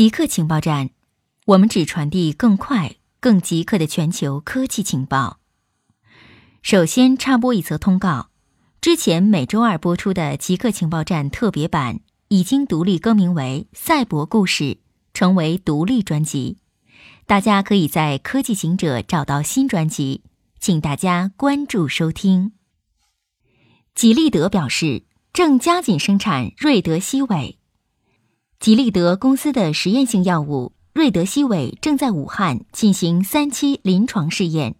极客情报站，我们只传递更快、更极客的全球科技情报。首先插播一则通告：之前每周二播出的极客情报站特别版已经独立更名为《赛博故事》，成为独立专辑。大家可以在科技行者找到新专辑，请大家关注收听。吉利德表示，正加紧生产瑞德西韦。吉利德公司的实验性药物瑞德西韦正在武汉进行三期临床试验。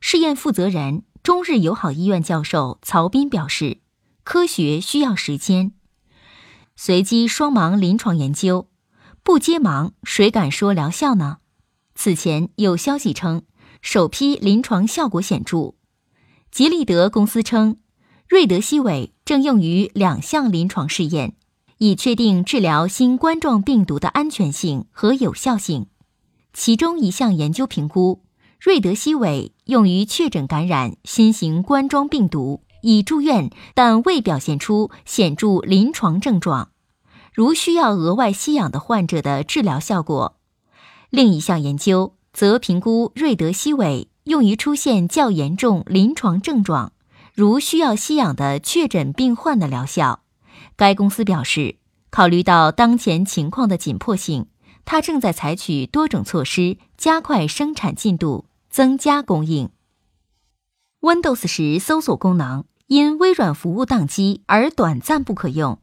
试验负责人、中日友好医院教授曹斌表示：“科学需要时间。随机双盲临床研究，不接盲，谁敢说疗效呢？”此前有消息称，首批临床效果显著。吉利德公司称，瑞德西韦正用于两项临床试验。以确定治疗新冠状病毒的安全性和有效性。其中一项研究评估，瑞德西韦用于确诊感染新型冠状病毒，已住院但未表现出显著临床症状，如需要额外吸氧的患者的治疗效果。另一项研究则评估瑞德西韦用于出现较严重临床症状，如需要吸氧的确诊病患的疗效。该公司表示，考虑到当前情况的紧迫性，它正在采取多种措施，加快生产进度，增加供应。Windows 十搜索功能因微软服务宕机而短暂不可用。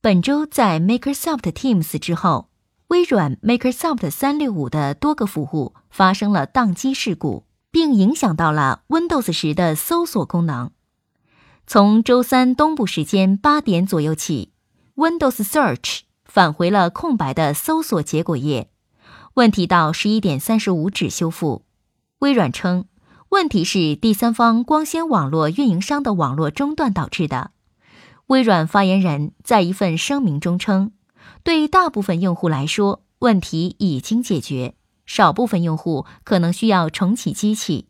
本周在 Microsoft Teams 之后，微软 Microsoft 三六五的多个服务发生了宕机事故，并影响到了 Windows 十的搜索功能。从周三东部时间八点左右起，Windows Search 返回了空白的搜索结果页。问题到十一点三十五止修复。微软称，问题是第三方光纤网络运营商的网络中断导致的。微软发言人在一份声明中称，对大部分用户来说，问题已经解决，少部分用户可能需要重启机器。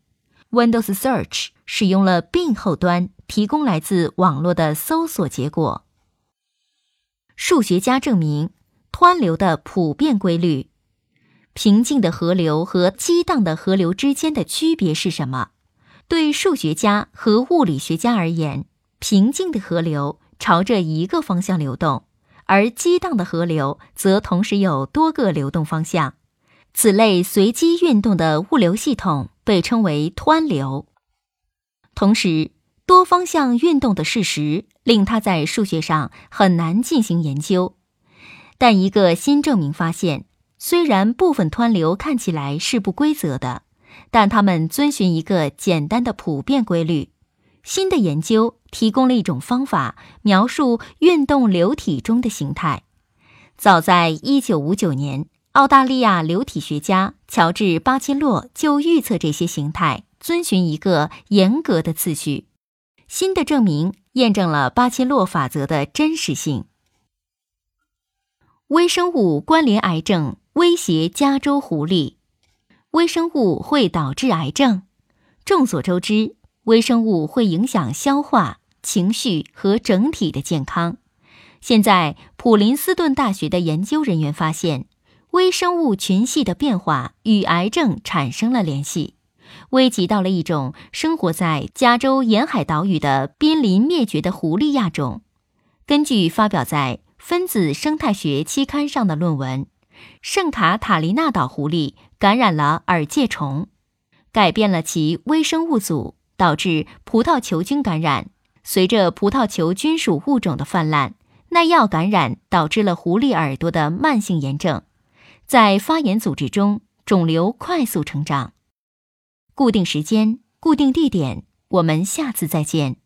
Windows Search 使用了 Bing 后端。提供来自网络的搜索结果。数学家证明湍流的普遍规律。平静的河流和激荡的河流之间的区别是什么？对数学家和物理学家而言，平静的河流朝着一个方向流动，而激荡的河流则同时有多个流动方向。此类随机运动的物流系统被称为湍流。同时。多方向运动的事实令他在数学上很难进行研究，但一个新证明发现，虽然部分湍流看起来是不规则的，但它们遵循一个简单的普遍规律。新的研究提供了一种方法描述运动流体中的形态。早在1959年，澳大利亚流体学家乔治·巴切洛就预测这些形态遵循一个严格的次序。新的证明验证了巴切洛法则的真实性。微生物关联癌症威胁加州狐狸，微生物会导致癌症。众所周知，微生物会影响消化、情绪和整体的健康。现在，普林斯顿大学的研究人员发现，微生物群系的变化与癌症产生了联系。危及到了一种生活在加州沿海岛屿的濒临灭绝的狐狸亚种。根据发表在《分子生态学》期刊上的论文，圣卡塔琳娜岛狐狸感染了耳疥虫，改变了其微生物组，导致葡萄球菌感染。随着葡萄球菌属物种的泛滥，耐药感染导致了狐狸耳朵的慢性炎症，在发炎组织中，肿瘤快速成长。固定时间，固定地点，我们下次再见。